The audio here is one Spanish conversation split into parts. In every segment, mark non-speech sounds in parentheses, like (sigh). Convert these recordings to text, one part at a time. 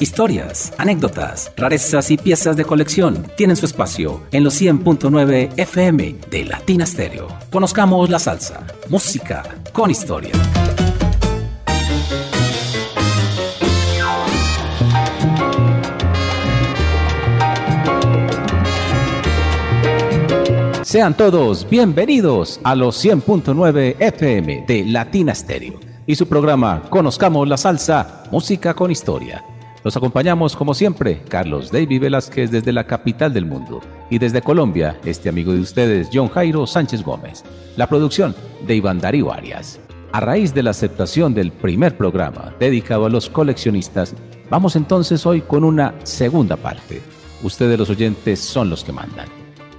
Historias, anécdotas, rarezas y piezas de colección tienen su espacio en los 100.9 FM de Latina Stereo. Conozcamos la salsa, música con historia. Sean todos bienvenidos a los 100.9 FM de Latina Stereo y su programa Conozcamos la Salsa, Música con Historia. Los acompañamos como siempre, Carlos David Velázquez desde la capital del mundo y desde Colombia, este amigo de ustedes, John Jairo Sánchez Gómez. La producción de Iván Darío Arias. A raíz de la aceptación del primer programa dedicado a los coleccionistas, vamos entonces hoy con una segunda parte. Ustedes los oyentes son los que mandan.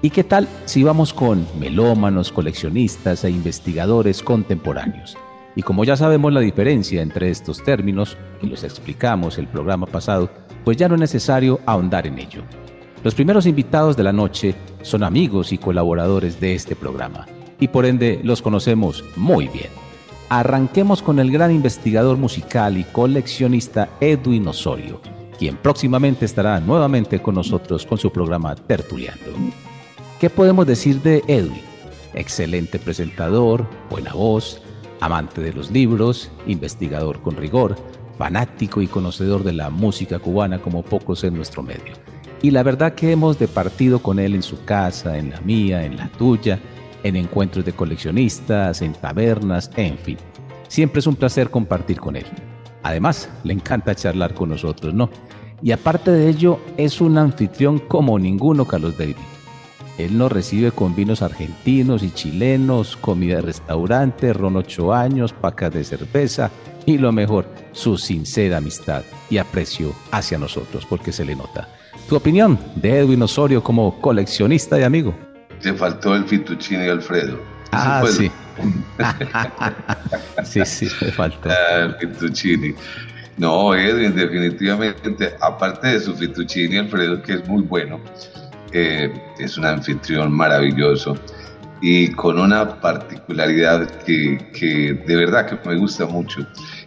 ¿Y qué tal si vamos con melómanos, coleccionistas e investigadores contemporáneos? Y como ya sabemos la diferencia entre estos términos, que los explicamos el programa pasado, pues ya no es necesario ahondar en ello. Los primeros invitados de la noche son amigos y colaboradores de este programa, y por ende los conocemos muy bien. Arranquemos con el gran investigador musical y coleccionista Edwin Osorio, quien próximamente estará nuevamente con nosotros con su programa Tertuliando. ¿Qué podemos decir de Edwin? Excelente presentador, buena voz, amante de los libros, investigador con rigor, fanático y conocedor de la música cubana como pocos en nuestro medio. Y la verdad que hemos departido con él en su casa, en la mía, en la tuya, en encuentros de coleccionistas, en tabernas, en fin. Siempre es un placer compartir con él. Además, le encanta charlar con nosotros, ¿no? Y aparte de ello, es un anfitrión como ninguno, Carlos David. Él nos recibe con vinos argentinos y chilenos, comida de restaurante, ron ocho años, pacas de cerveza y lo mejor, su sincera amistad y aprecio hacia nosotros, porque se le nota. Tu opinión de Edwin Osorio como coleccionista y amigo. Te faltó el Fituccini Alfredo. Ah, sí. (laughs) sí, sí, me faltó. Ah, el Fituccini. No, Edwin, definitivamente, aparte de su Fituccini Alfredo, que es muy bueno, es un anfitrión maravilloso y con una particularidad que, de verdad que me gusta mucho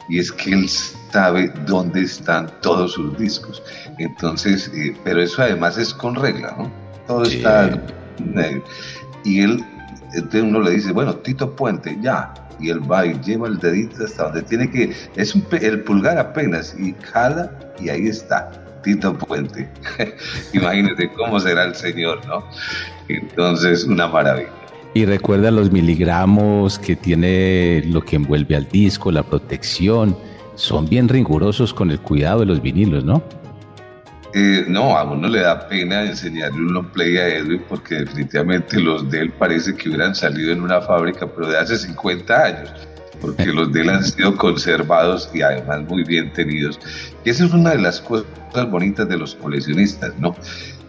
y es que él sabe dónde están todos sus discos. Entonces, eh, pero eso además es con regla, ¿no? Todo está... Y él, entonces uno le dice, bueno, Tito Puente, ya. Y él va y lleva el dedito hasta donde tiene que, es el pulgar apenas, y jala y ahí está Tito Puente. (laughs) Imagínate cómo será el Señor, ¿no? Entonces, una maravilla. Y recuerda los miligramos que tiene lo que envuelve al disco, la protección. Son bien rigurosos con el cuidado de los vinilos, ¿no? Eh, no, a uno le da pena enseñarle un long play a Edwin porque definitivamente los de él parece que hubieran salido en una fábrica, pero de hace 50 años porque los de él han sido conservados y además muy bien tenidos. Y esa es una de las cosas bonitas de los coleccionistas, ¿no?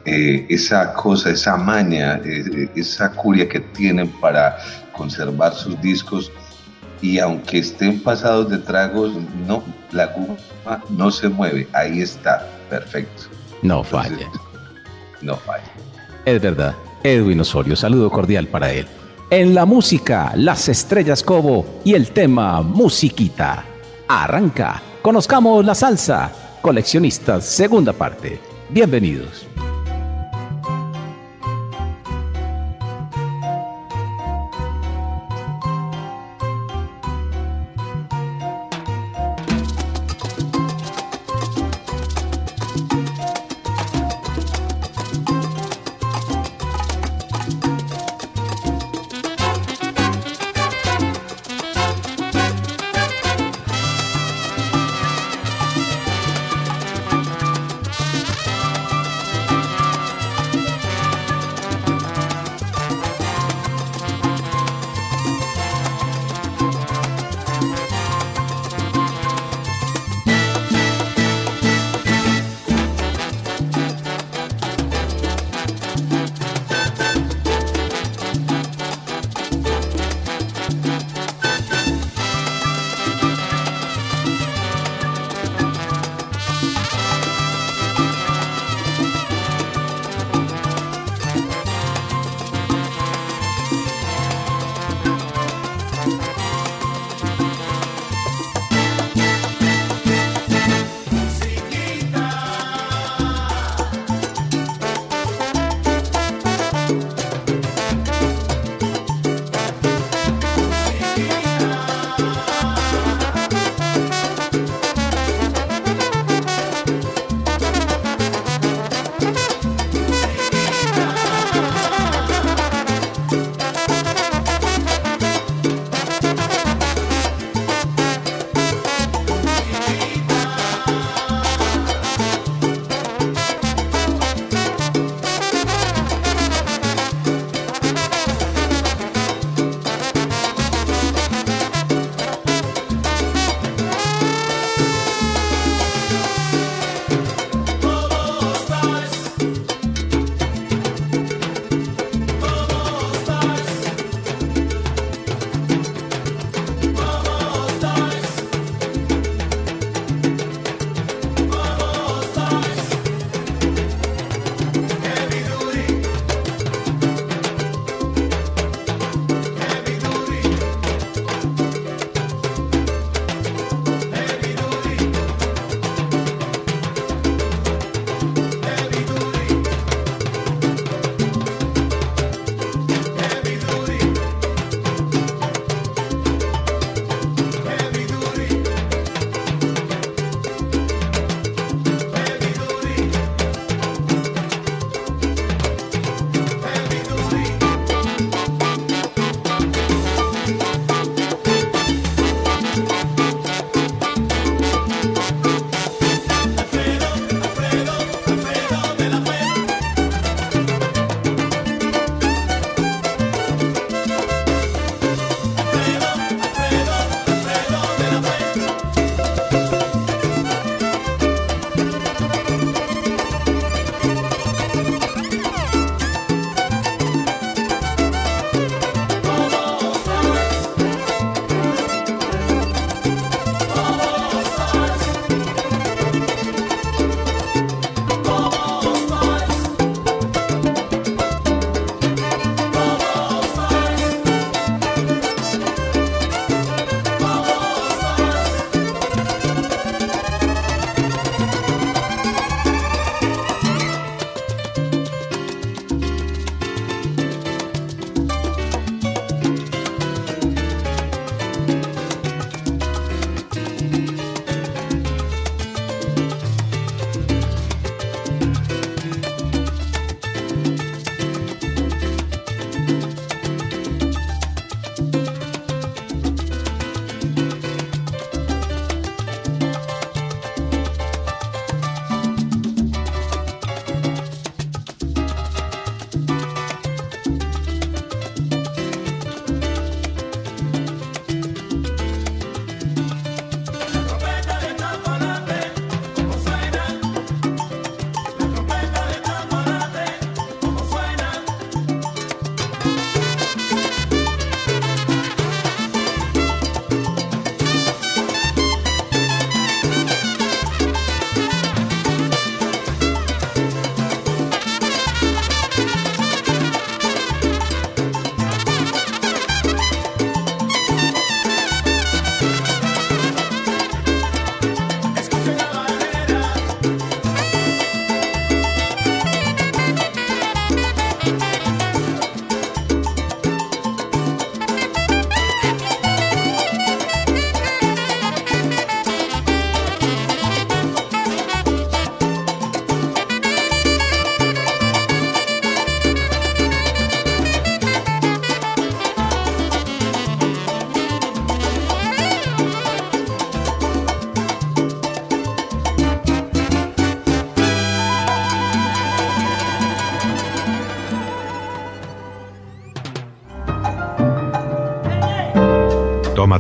Eh, esa cosa, esa maña, eh, esa curia que tienen para conservar sus discos y aunque estén pasados de tragos, no, la goma no se mueve, ahí está, perfecto. No falla. no falla. Es verdad. Edwin Osorio, saludo cordial para él. En la música, las estrellas Cobo y el tema Musiquita. Arranca. Conozcamos la salsa. Coleccionistas, segunda parte. Bienvenidos.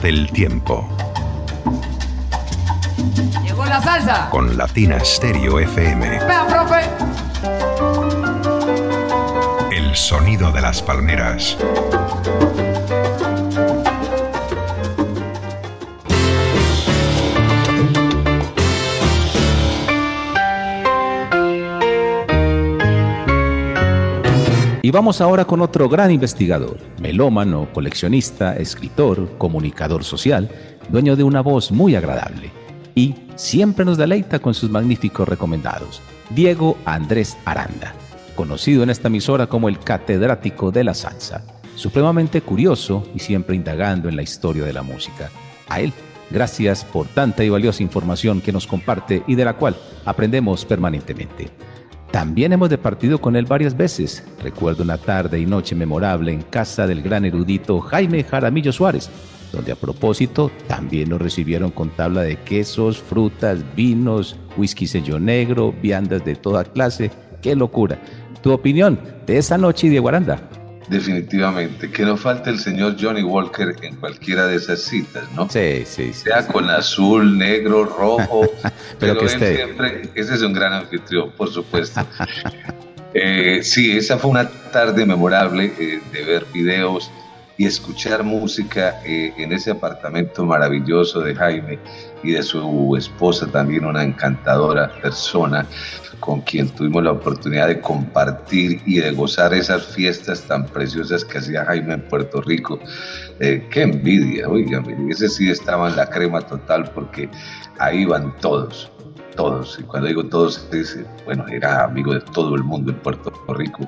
Tómate el tiempo. Llegó la salsa. Con Latina Stereo FM. Vea, profe. El sonido de las palmeras. Y vamos ahora con otro gran investigador, melómano, coleccionista, escritor, comunicador social, dueño de una voz muy agradable. Y siempre nos deleita con sus magníficos recomendados, Diego Andrés Aranda, conocido en esta emisora como el catedrático de la salsa, supremamente curioso y siempre indagando en la historia de la música. A él, gracias por tanta y valiosa información que nos comparte y de la cual aprendemos permanentemente. También hemos departido con él varias veces. Recuerdo una tarde y noche memorable en casa del gran erudito Jaime Jaramillo Suárez, donde a propósito también nos recibieron con tabla de quesos, frutas, vinos, whisky sello negro, viandas de toda clase. ¡Qué locura! Tu opinión de esa noche, Diego Aranda. Definitivamente, que no falte el señor Johnny Walker en cualquiera de esas citas, ¿no? Sí, sí, sí. Sea con azul, negro, rojo, (laughs) pero, que esté. Siempre, ese es un gran anfitrión, por supuesto. (laughs) eh, sí, esa fue una tarde memorable eh, de ver videos y escuchar música eh, en ese apartamento maravilloso de Jaime y de su esposa también, una encantadora persona con quien tuvimos la oportunidad de compartir y de gozar esas fiestas tan preciosas que hacía Jaime en Puerto Rico. Eh, qué envidia, oiga, ese sí estaba en la crema total porque ahí van todos, todos. Y cuando digo todos, dice, bueno, era amigo de todo el mundo en Puerto Rico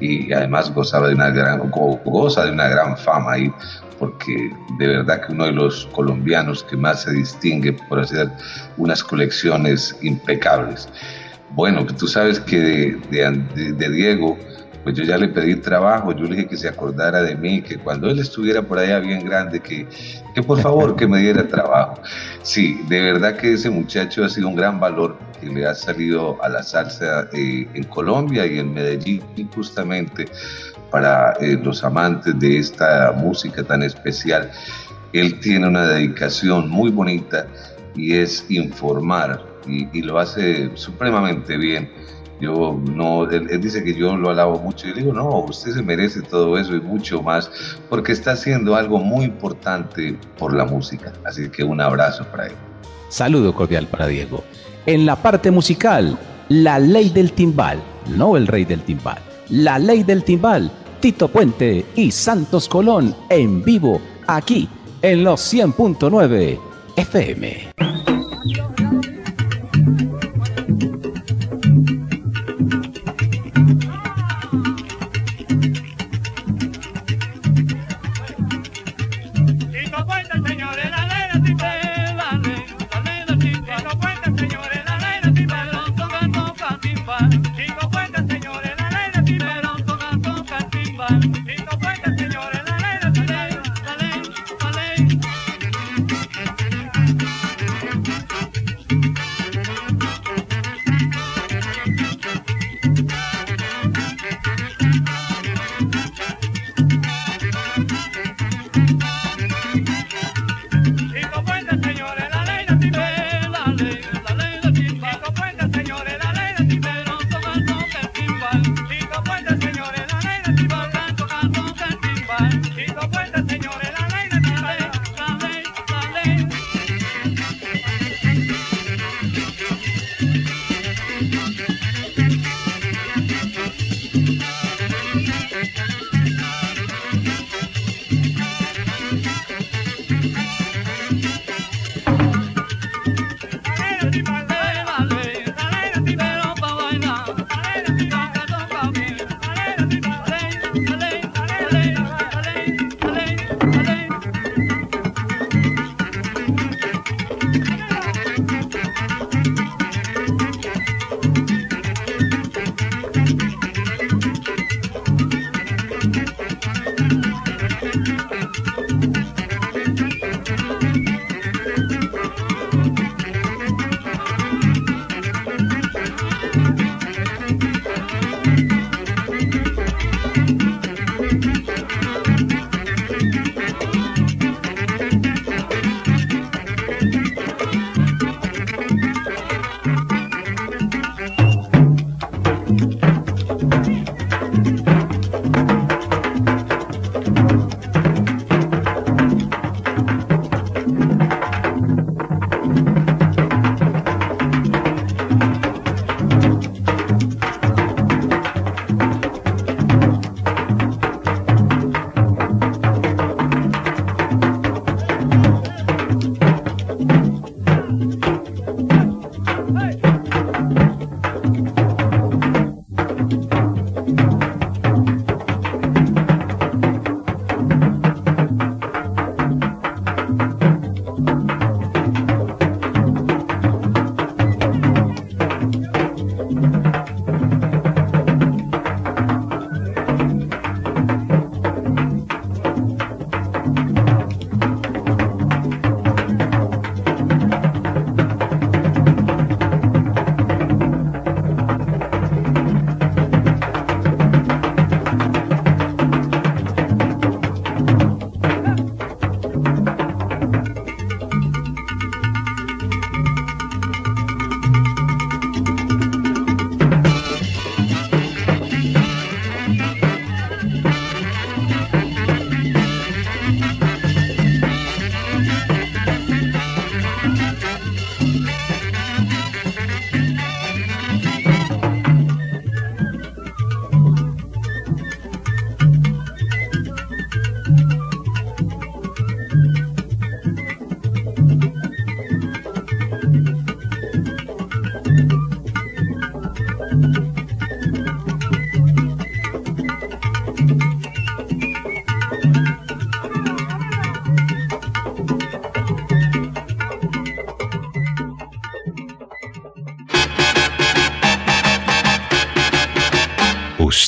y además gozaba de una gran, goza de una gran fama ahí porque de verdad que uno de los colombianos que más se distingue por hacer unas colecciones impecables. Bueno, tú sabes que de, Diego, pues yo ya le pedí trabajo, yo le dije que se acordara de mí, que cuando él estuviera por allá bien grande, que, que por favor que me diera trabajo. Sí, de verdad que ese muchacho ha sido un gran valor que le ha salido a la salsa eh, en Colombia y en Medellín justamente para eh, los amantes de esta música tan especial. Él tiene una dedicación muy bonita y es informar y, lo hace supremamente bien. Yo no, él, dice que yo lo alabo mucho y le digo, no, usted se merece todo eso y mucho más, porque está haciendo algo muy importante por la música. Así que un abrazo para él. Saludo cordial para Diego. En la parte musical, la ley del timbal, no el rey del timbal, la ley del timbal, Tito Puente y Santos Colón en vivo, aquí en los 100.9 FM.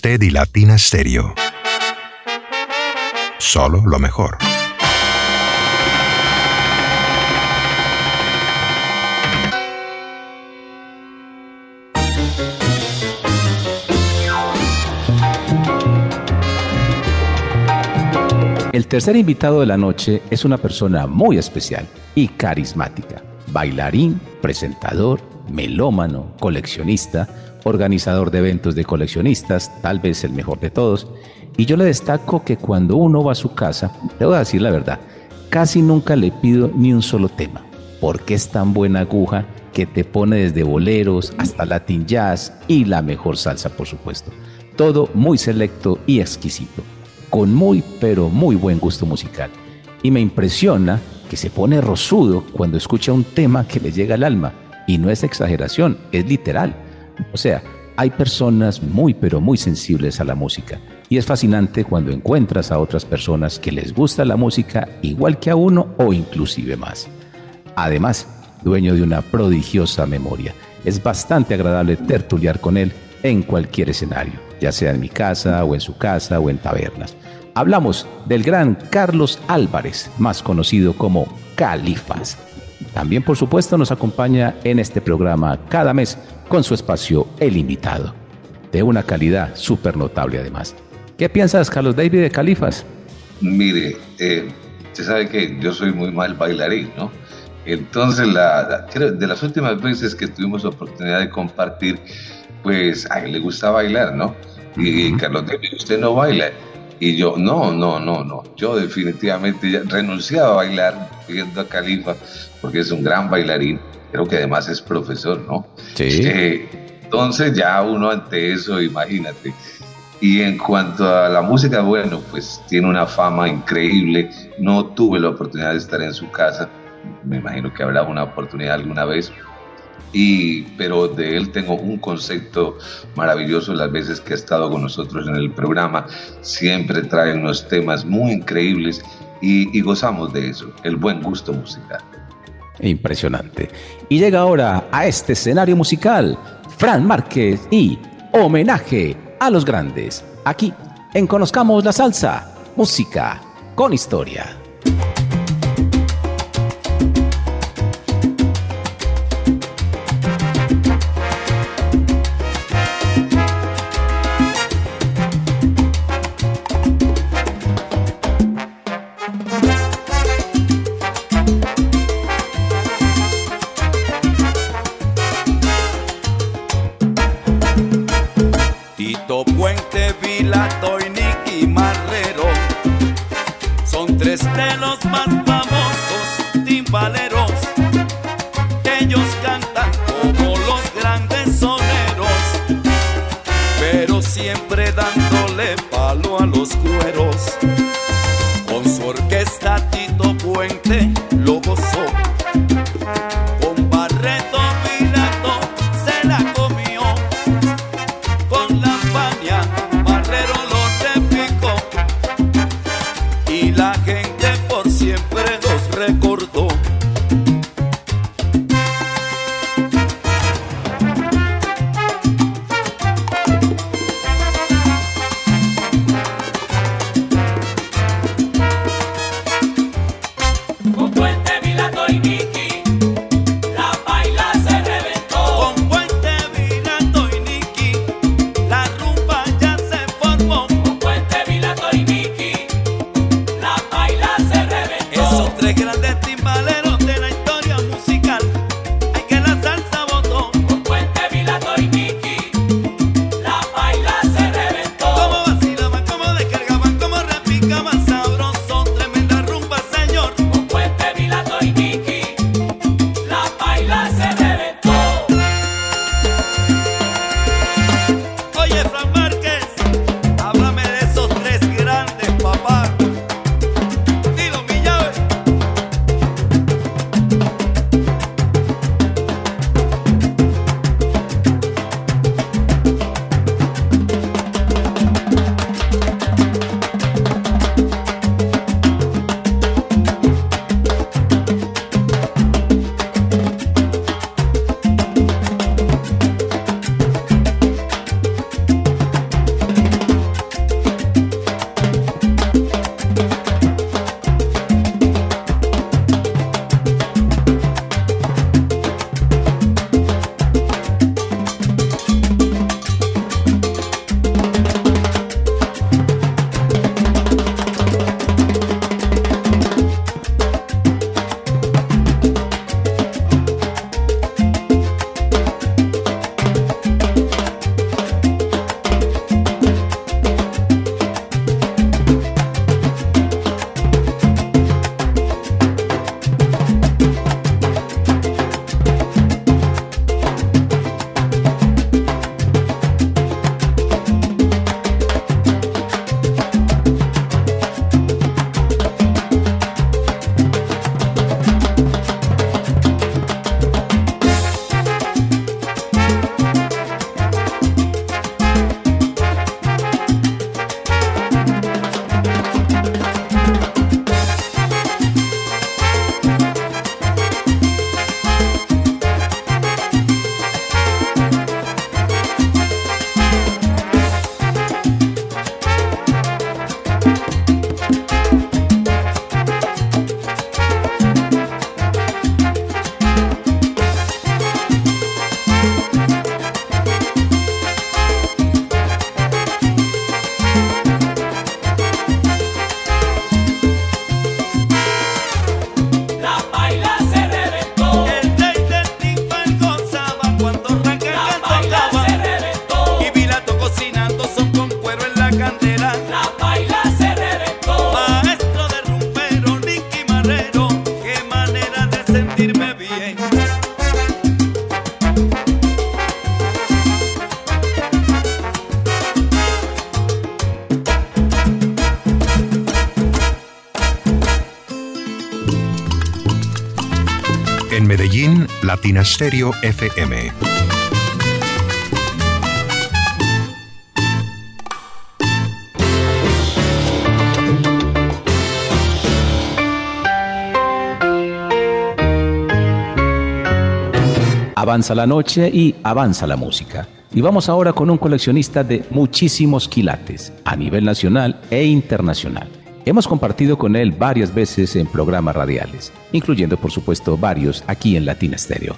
Usted y Latina Stereo. Solo lo mejor. El tercer invitado de la noche es una persona muy especial y carismática. Bailarín, presentador, melómano, coleccionista, organizador de eventos de coleccionistas, tal vez el mejor de todos. Y yo le destaco que cuando uno va a su casa, le voy a decir la verdad, casi nunca le pido ni un solo tema, porque es tan buena aguja que te pone desde boleros hasta latin jazz y la mejor salsa, por supuesto. Todo muy selecto y exquisito con muy pero muy buen gusto musical. Y me impresiona que se pone rosudo cuando escucha un tema que le llega al alma. Y no es exageración, es literal. O sea, hay personas muy pero muy sensibles a la música. Y es fascinante cuando encuentras a otras personas que les gusta la música igual que a uno o inclusive más. Además, dueño de una prodigiosa memoria. Es bastante agradable tertuliar con él en cualquier escenario, ya sea en mi casa o en su casa o en tabernas. Hablamos del gran Carlos Álvarez, más conocido como Califas. También, por supuesto, nos acompaña en este programa cada mes con su espacio El Invitado, de una calidad súper notable además. ¿Qué piensas, Carlos David, de Califas? Mire, eh, usted sabe que yo soy muy mal bailarín, ¿no? Entonces, la, de las últimas veces que tuvimos oportunidad de compartir, pues a él le gusta bailar, ¿no? Y Carlos David, usted no baila. Y yo, no, no, no, no. Yo definitivamente ya renuncié a bailar viendo a Califa porque es un gran bailarín. Creo que además es profesor, ¿no? Sí. Eh, entonces ya uno ante eso, imagínate. Y en cuanto a la música, bueno, pues tiene una fama increíble. No tuve la oportunidad de estar en su casa. Me imagino que habrá una oportunidad alguna vez y, pero de él tengo un concepto maravilloso las veces que ha estado con nosotros en el programa. Siempre trae unos temas muy increíbles y, y gozamos de eso, el buen gusto musical. Impresionante. Y llega ahora a este escenario musical, Fran Márquez y homenaje a los grandes. Aquí en Conozcamos la Salsa, música con historia. Latina FM. Avanza la noche y avanza la música. Y vamos ahora con un coleccionista de muchísimos quilates a nivel nacional e internacional. Hemos compartido con él varias veces en programas radiales, incluyendo por supuesto varios aquí en Latina Stereo.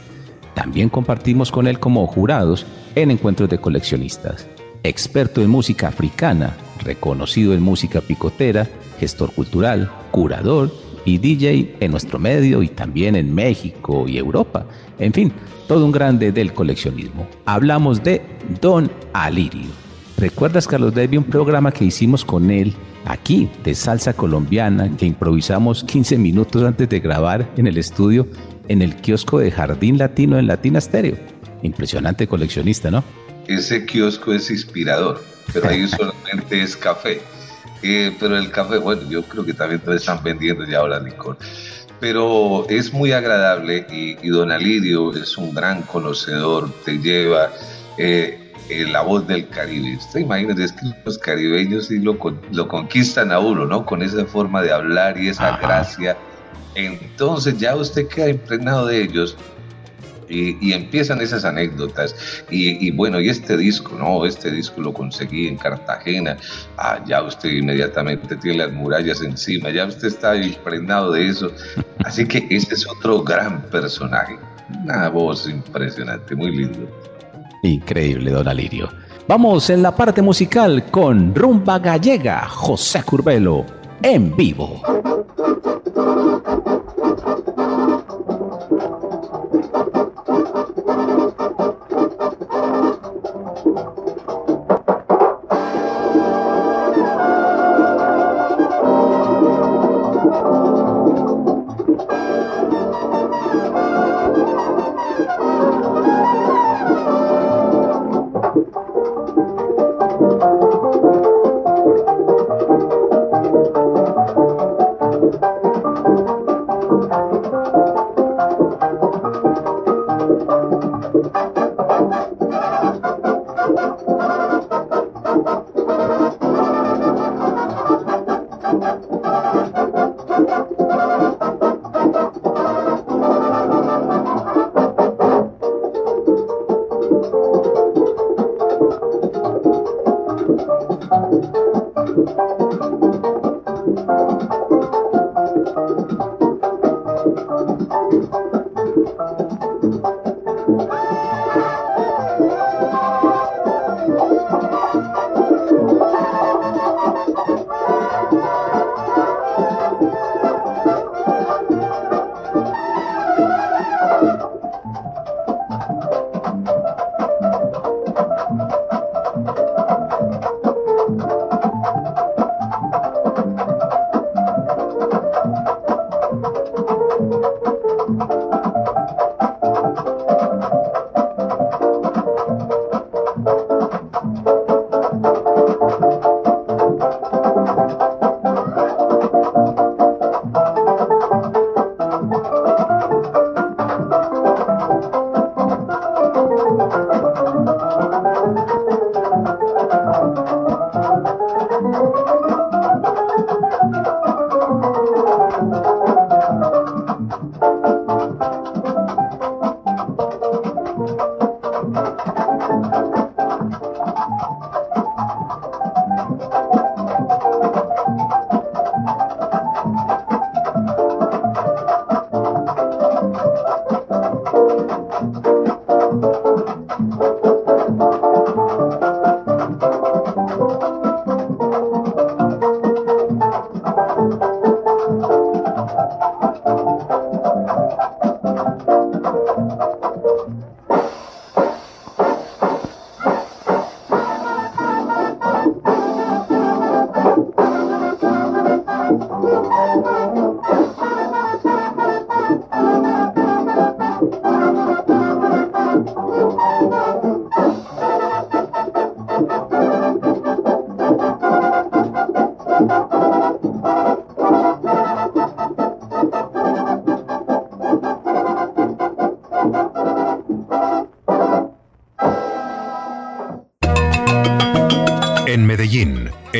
También compartimos con él como jurados en encuentros de coleccionistas. Experto en música africana, reconocido en música picotera, gestor cultural, curador y DJ en nuestro medio y también en México y Europa. En fin, todo un grande del coleccionismo. Hablamos de Don Alirio. ¿Recuerdas, Carlos David, un programa que hicimos con él aquí de salsa colombiana que improvisamos 15 minutos antes de grabar en el estudio en el kiosco de Jardín Latino en Latina Stereo? Impresionante coleccionista, ¿no? Ese kiosco es inspirador, pero ahí (laughs) solamente es café. Eh, pero el café, bueno, yo creo que también están vendiendo ya ahora licor. Pero es muy agradable y, Don Alirio es un gran conocedor, te lleva eh, eh, la voz del Caribe. Usted imagínate, es que los caribeños sí lo, lo conquistan a uno, ¿no? Con esa forma de hablar y esa gracia. Entonces ya usted queda impregnado de ellos y, empiezan esas anécdotas. Y, bueno, y este disco, ¿no? Este disco lo conseguí en Cartagena. Ah, ya usted inmediatamente tiene las murallas encima, ya usted está impregnado de eso. Así que ese es otro gran personaje. Una voz impresionante, muy lindo. Increíble, don Alirio. Vamos en la parte musical con Rumba Gallega, José Curbelo, en vivo.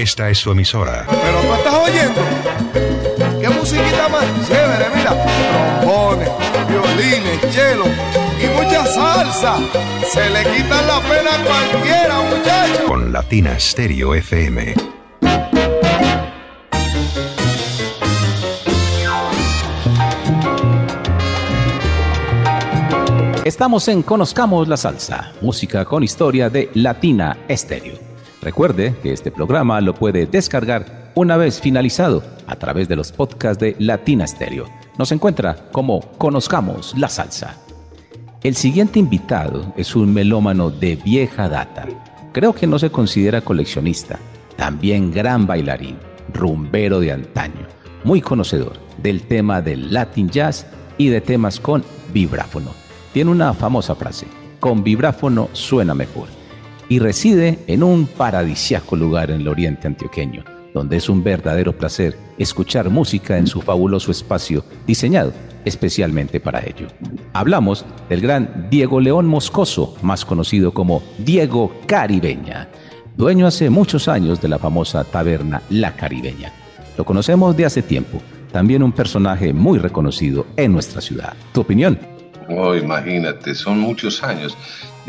Esta es su emisora. Pero tú estás oyendo. ¿Qué musiquita más chévere? Mira, trombones, violines, cello y mucha salsa. Se le quitan la pena a cualquiera, muchachos. Con Latina Stereo FM. Estamos en Conozcamos la Salsa, música con historia de Latina Estéreo. Recuerde que este programa lo puede descargar una vez finalizado a través de los podcasts de Latina Estéreo. Nos encuentra como Conozcamos la Salsa. El siguiente invitado es un melómano de vieja data. Creo que no se considera coleccionista, también gran bailarín, rumbero de antaño, muy conocedor del tema del Latin Jazz y de temas con vibráfono tiene una famosa frase, con vibráfono suena mejor, y reside en un paradisiaco lugar en el oriente antioqueño, donde es un verdadero placer escuchar música en su fabuloso espacio diseñado especialmente para ello. Hablamos del gran Diego León Moscoso, más conocido como Diego Caribeña, dueño hace muchos años de la famosa taberna La Caribeña. Lo conocemos de hace tiempo, también un personaje muy reconocido en nuestra ciudad. ¿Tu opinión? Oh, imagínate, son muchos años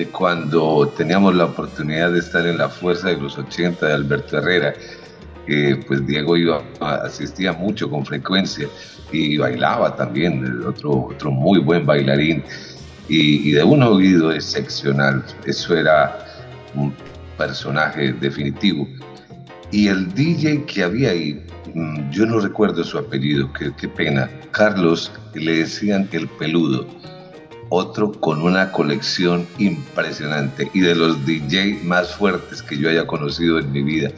de cuando teníamos la oportunidad de estar en la fuerza de los 80 de Alberto Herrera. pues Diego iba, asistía mucho con frecuencia y bailaba también, otro, otro muy buen bailarín y, y de un oído excepcional. Eso era un personaje definitivo. Y el DJ que había ahí, mm, yo no recuerdo su apellido, qué, qué pena, Carlos, le decían el peludo otro con una colección impresionante y de los DJ más fuertes que yo haya conocido en mi vida.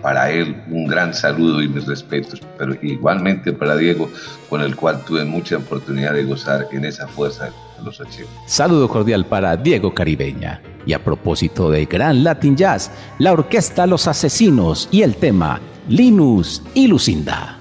Para él un gran saludo y mis respetos, pero igualmente para Diego, con el cual tuve mucha oportunidad de gozar en esa fuerza de los 80. Saludo cordial para Diego Caribeña. Y a propósito de Gran Latin Jazz, la orquesta Los Asesinos y el tema Linus y Lucinda.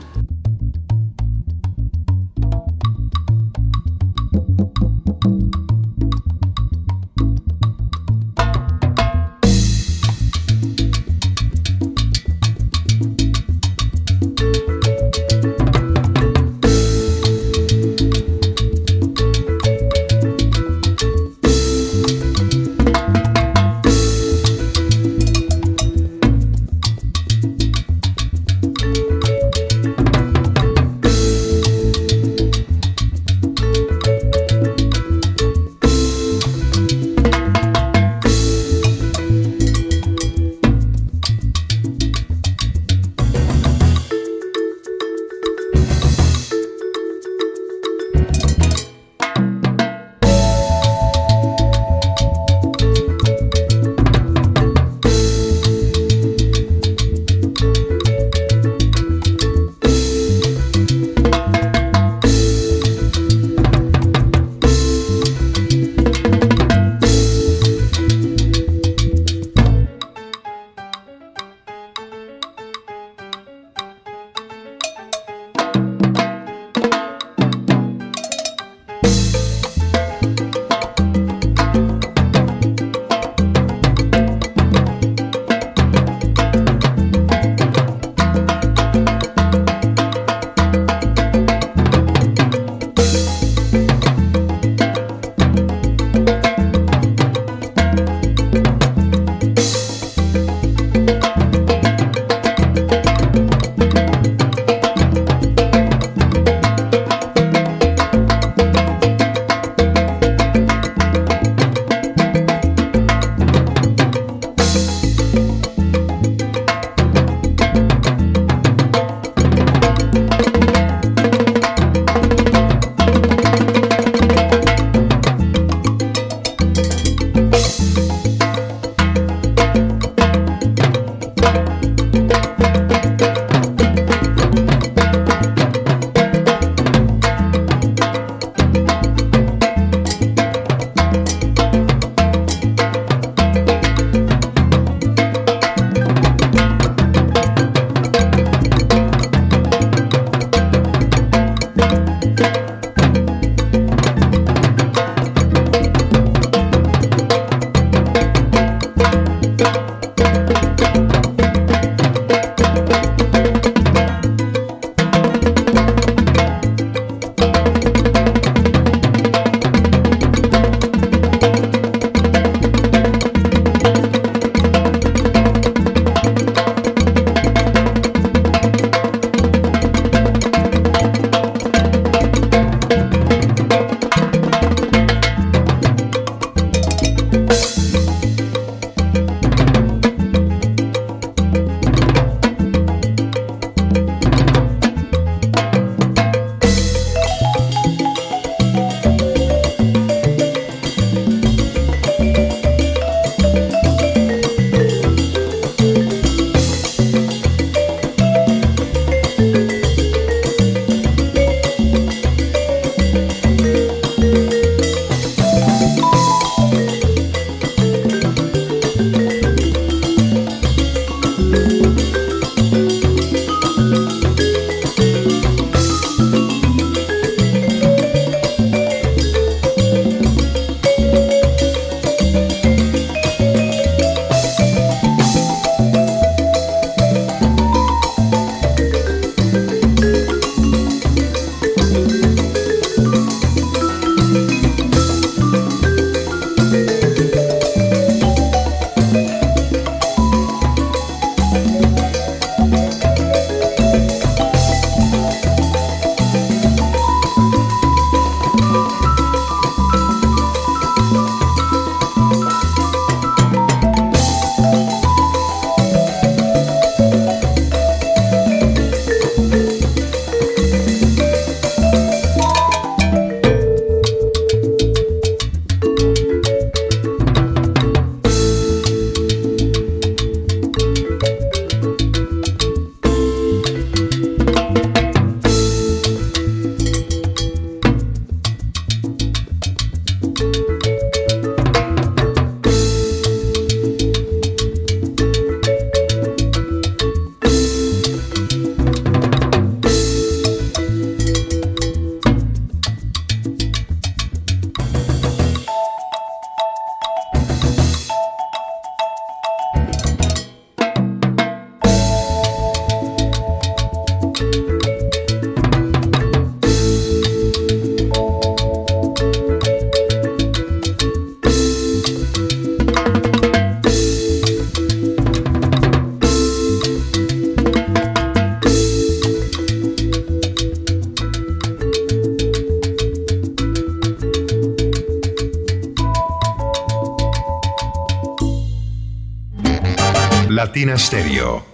Latina Stereo.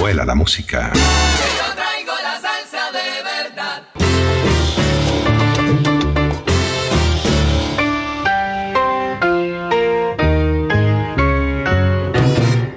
Vuela la música. Yo traigo la salsa de verdad.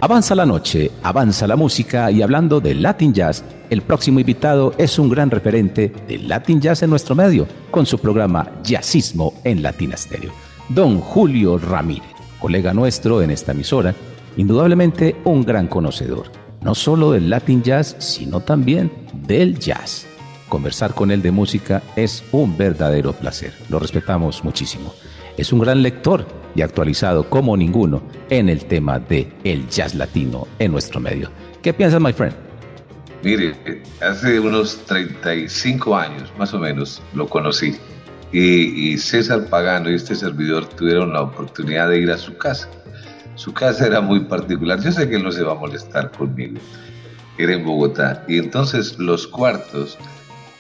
Avanza la noche, avanza la música y hablando de Latin Jazz, el próximo invitado es un gran referente del Latin Jazz en nuestro medio, con su programa Jazzismo en Latina Stereo. Don Julio Ramírez, colega nuestro en esta emisora, indudablemente un gran conocedor, no solo del Latin Jazz, sino también del jazz. Conversar con él de música es un verdadero placer, lo respetamos muchísimo. Es un gran lector y actualizado como ninguno en el tema de el jazz latino en nuestro medio. ¿Qué piensas, my friend? Mire, hace unos 35 años, más o menos, lo conocí. Y, y, César Pagano y este servidor tuvieron la oportunidad de ir a su casa. Su casa era muy particular. Yo sé que él no se va a molestar conmigo. Era en Bogotá. Y entonces los cuartos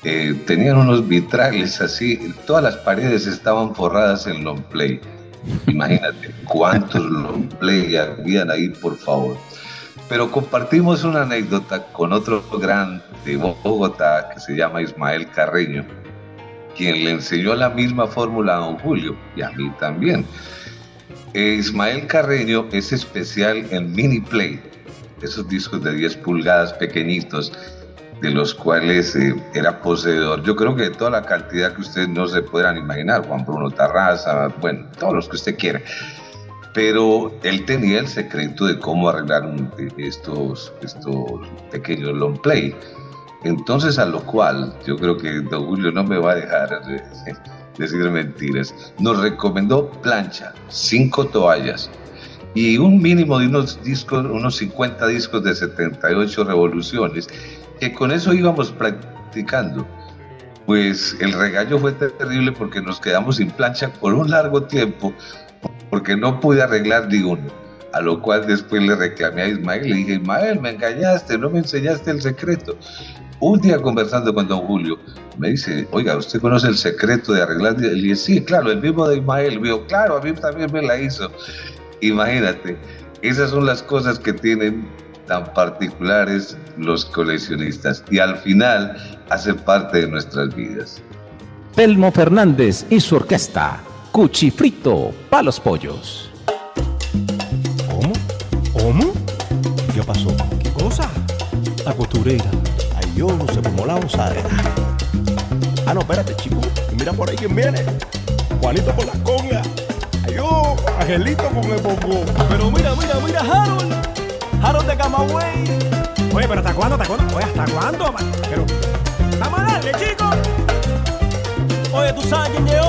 eh, tenían unos vitrales así. Todas las paredes estaban forradas en long play. Imagínate cuántos long play habían ahí, por favor. Pero compartimos una anécdota con otro gran de Bogotá que se llama Ismael Carreño, quien le enseñó la misma fórmula a don Julio y a mí también. Eh, Ismael Carreño es especial en mini play, esos discos de 10 pulgadas pequeñitos, de los cuales eh, era poseedor. Yo creo que de toda la cantidad que ustedes no se podrán imaginar, Juan Bruno Tarraza, bueno, todos los que usted quiera. Pero él tenía el secreto de cómo arreglar un, estos, estos pequeños long play. Entonces, a lo cual yo creo que don Julio no me va a dejar decir mentiras. Nos recomendó plancha, cinco toallas y un mínimo de unos discos, unos 50 discos de 78 revoluciones, que con eso íbamos practicando. Pues el regaño fue terrible porque nos quedamos sin plancha por un largo tiempo, porque no pude arreglar ni uno. A lo cual después le reclamé a Ismael, le dije, Ismael, me engañaste, no me enseñaste el secreto. Un día conversando con don Julio, me dice, oiga, ¿usted conoce el secreto de arreglar? Le dije, sí, claro, el mismo de Ismael. Dijo, claro, a mí también me la hizo. Imagínate, esas son las cosas que tienen tan particulares los coleccionistas y al final hace parte de nuestras vidas. Telmo Fernández y su orquesta, Cuchifrito, Palos Pollos. ¿Qué pasó? ¿Qué cosa? La costurera. Ay, yo no sé cómo la gozadera. Ah, no, espérate, chico. Mira por ahí quién viene. Juanito por la conga. Ay, yo, Angelito con el bongo. Pero mira, mira, mira, Harold. Harold de Camagüey. Oye, pero ¿hasta cuándo? ¿Hasta cuándo? Oye, ¿hasta cuándo? Pero, vamos a darle, chicos. Oye, ¿tú sabes quién llegó?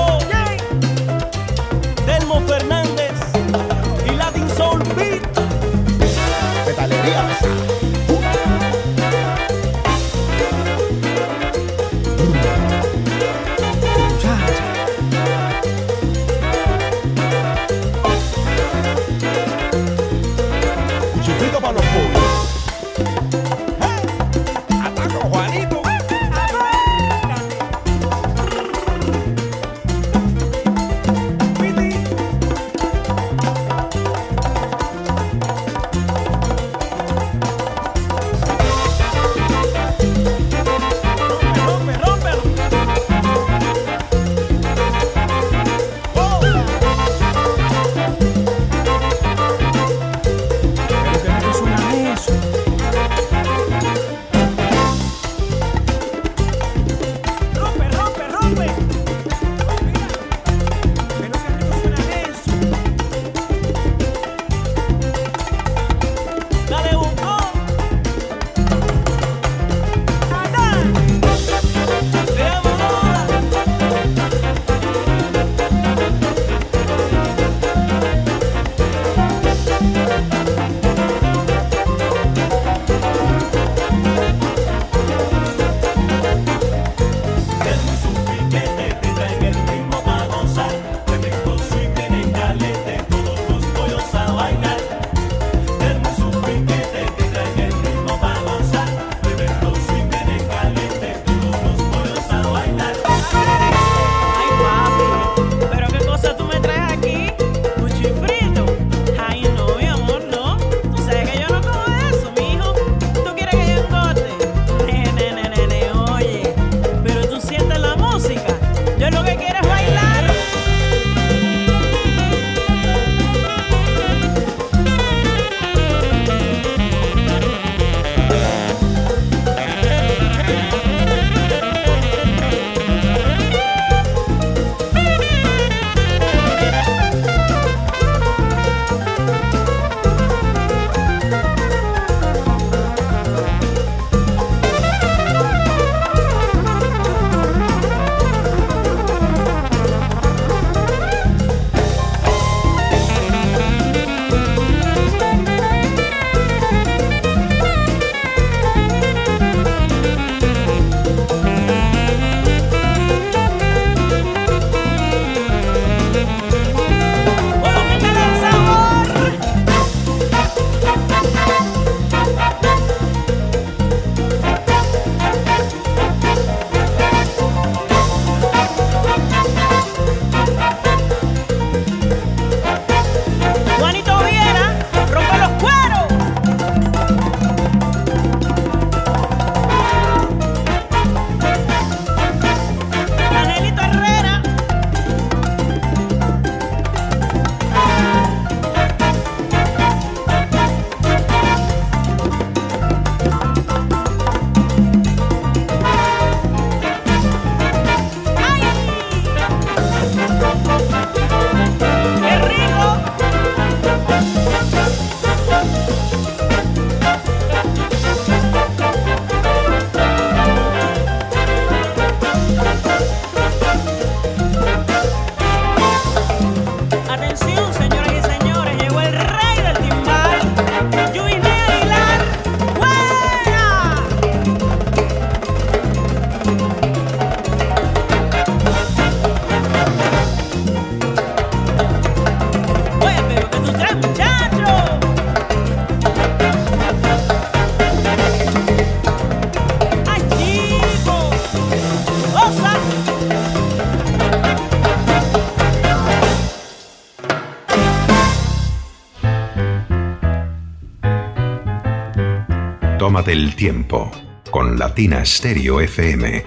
Del tiempo con Latina Stereo FM.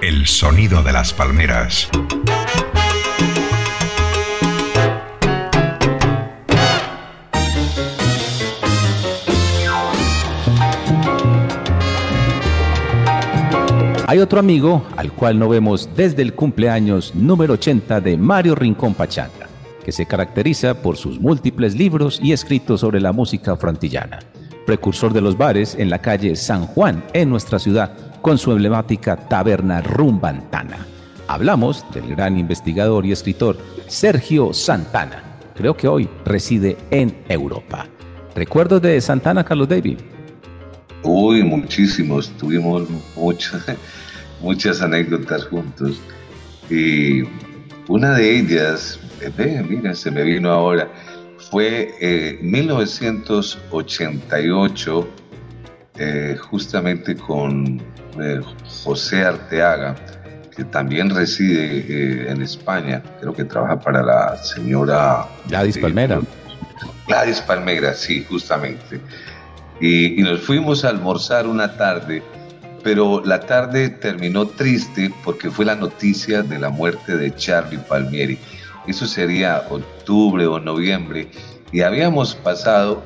El sonido de las palmeras. Hay otro amigo al cual no vemos desde el cumpleaños número 80 de Mario Rincón Pachanga, que se caracteriza por sus múltiples libros y escritos sobre la música frantillana, precursor de los bares en la calle San Juan en nuestra ciudad con su emblemática taberna Rumbantana. Hablamos del gran investigador y escritor Sergio Santana. Creo que hoy reside en Europa. ¿Recuerdos de Santana, Carlos David? Uy, muchísimos, tuvimos muchas, (laughs) muchas anécdotas juntos. Y una de ellas, eh, mira, se me vino ahora, fue en 1988, eh, justamente con eh, José Arteaga, que también reside en España, creo que trabaja para la señora... Gladys Palmera. Gladys Palmera, sí, justamente. Y, nos fuimos a almorzar una tarde, pero la tarde terminó triste porque fue la noticia de la muerte de Charlie Palmieri. Eso sería octubre o noviembre y habíamos pasado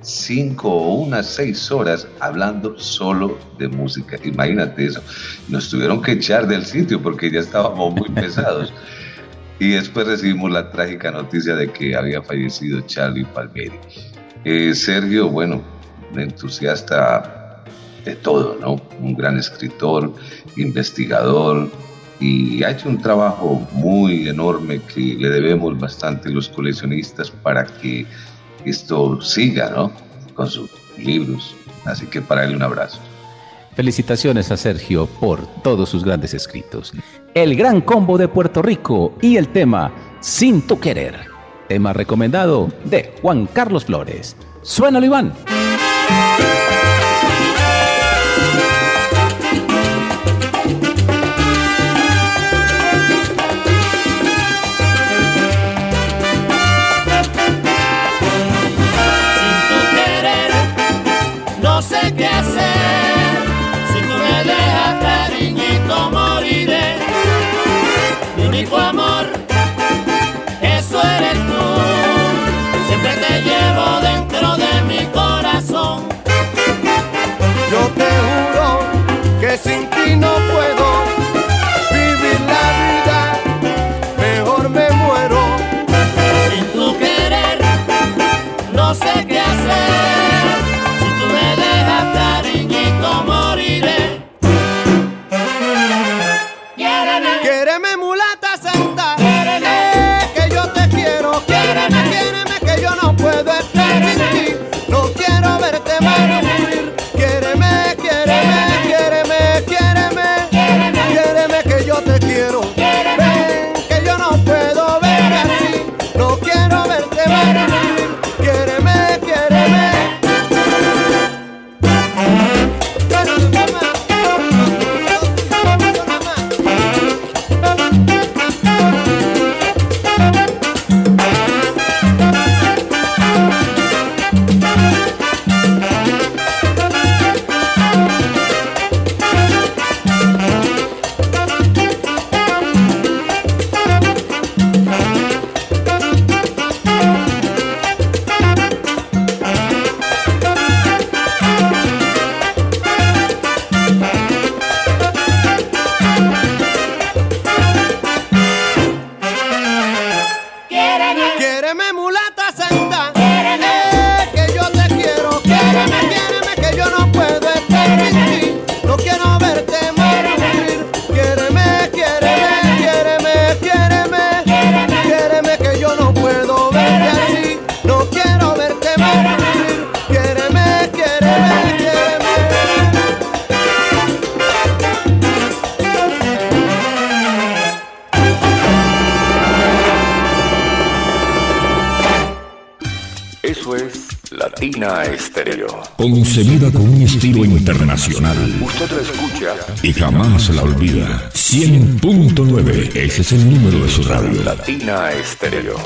cinco o unas seis horas hablando solo de música. Imagínate eso. Nos tuvieron que echar del sitio porque ya estábamos muy pesados. (laughs) y después recibimos la trágica noticia de que había fallecido Charlie Palmieri. Eh, Sergio, bueno, entusiasta de todo, ¿no? Un gran escritor, investigador y ha hecho un trabajo muy enorme que le debemos bastante los coleccionistas para que esto siga, ¿no? Con sus libros. Así que para él un abrazo. Felicitaciones a Sergio por todos sus grandes escritos. El Gran Combo de Puerto Rico y el tema Sin tu querer. Tema recomendado de Juan Carlos Flores. Suénalo, Iván. Concebida con un estilo internacional. Usted la escucha y jamás la olvida. 100.9. Ese es el número de su radio. Latina Estéreo.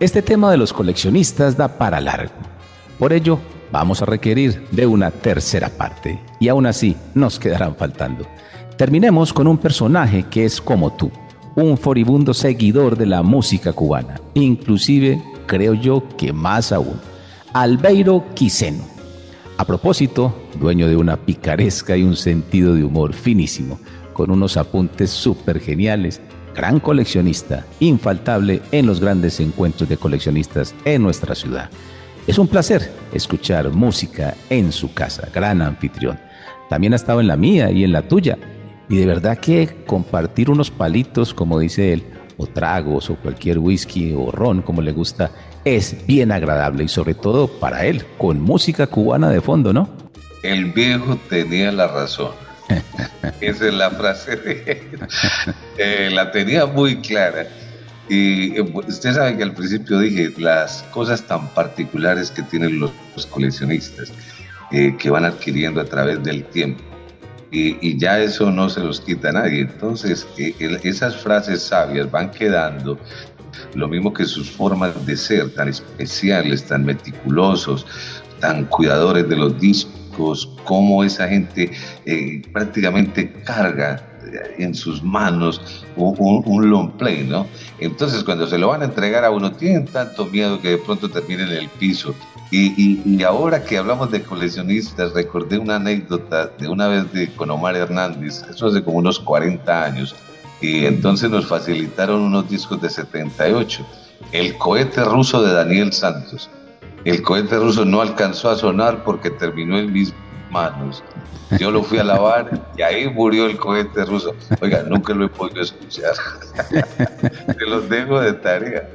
Este tema de los coleccionistas da para largo. Por ello, vamos a requerir de una tercera parte. Y aún así, nos quedarán faltando. Terminemos con un personaje que es como tú, un furibundo seguidor de la música cubana, inclusive creo yo que más aún, Albeiro Quiseno. A propósito, dueño de una picaresca y un sentido de humor finísimo, con unos apuntes súper geniales, gran coleccionista, infaltable en los grandes encuentros de coleccionistas en nuestra ciudad. Es un placer escuchar música en su casa, gran anfitrión. También ha estado en la mía y en la tuya. Y de verdad que compartir unos palitos, como dice él, o tragos, o cualquier whisky o ron, como le gusta, es bien agradable y sobre todo para él, con música cubana de fondo, ¿no? El viejo tenía la razón. (laughs) Esa es la frase de él. Eh, la tenía muy clara. Y eh, usted sabe que al principio dije las cosas tan particulares que tienen los, coleccionistas, eh, que van adquiriendo a través del tiempo. Y, ya eso no se los quita nadie. Entonces, esas frases sabias van quedando lo mismo que sus formas de ser tan especiales, tan meticulosos, tan cuidadores de los discos, cómo esa gente eh, prácticamente carga en sus manos un, long play, ¿no? Entonces cuando se lo van a entregar a uno, tienen tanto miedo que de pronto termine en el piso. Y, y, ahora que hablamos de coleccionistas, recordé una anécdota de una vez de con Omar Hernández, eso hace como unos 40 años, y entonces nos facilitaron unos discos de 78. El cohete ruso de Daniel Santos. El cohete ruso no alcanzó a sonar porque terminó en mis manos. Yo lo fui a lavar y ahí murió el cohete ruso. Oiga, nunca lo he podido escuchar. (laughs) Te los dejo de tarea.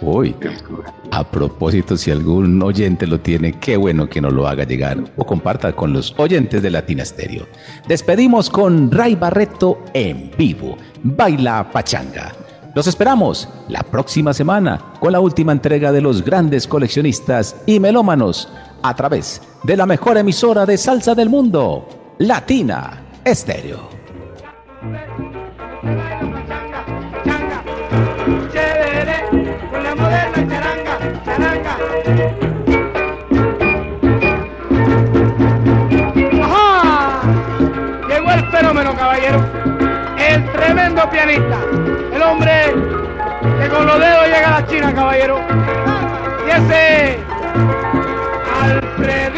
Uy, a propósito, si algún oyente lo tiene, qué bueno que nos lo haga llegar o comparta con los oyentes de Latina Stereo. Despedimos con Ray Barreto en vivo. Baila Pachanga. Los esperamos la próxima semana con la última entrega de los grandes coleccionistas y melómanos a través de la mejor emisora de salsa del mundo, Latina Stereo. fenómeno, caballero. El tremendo pianista. El hombre que con los dedos llega a la China, caballero. Y ese al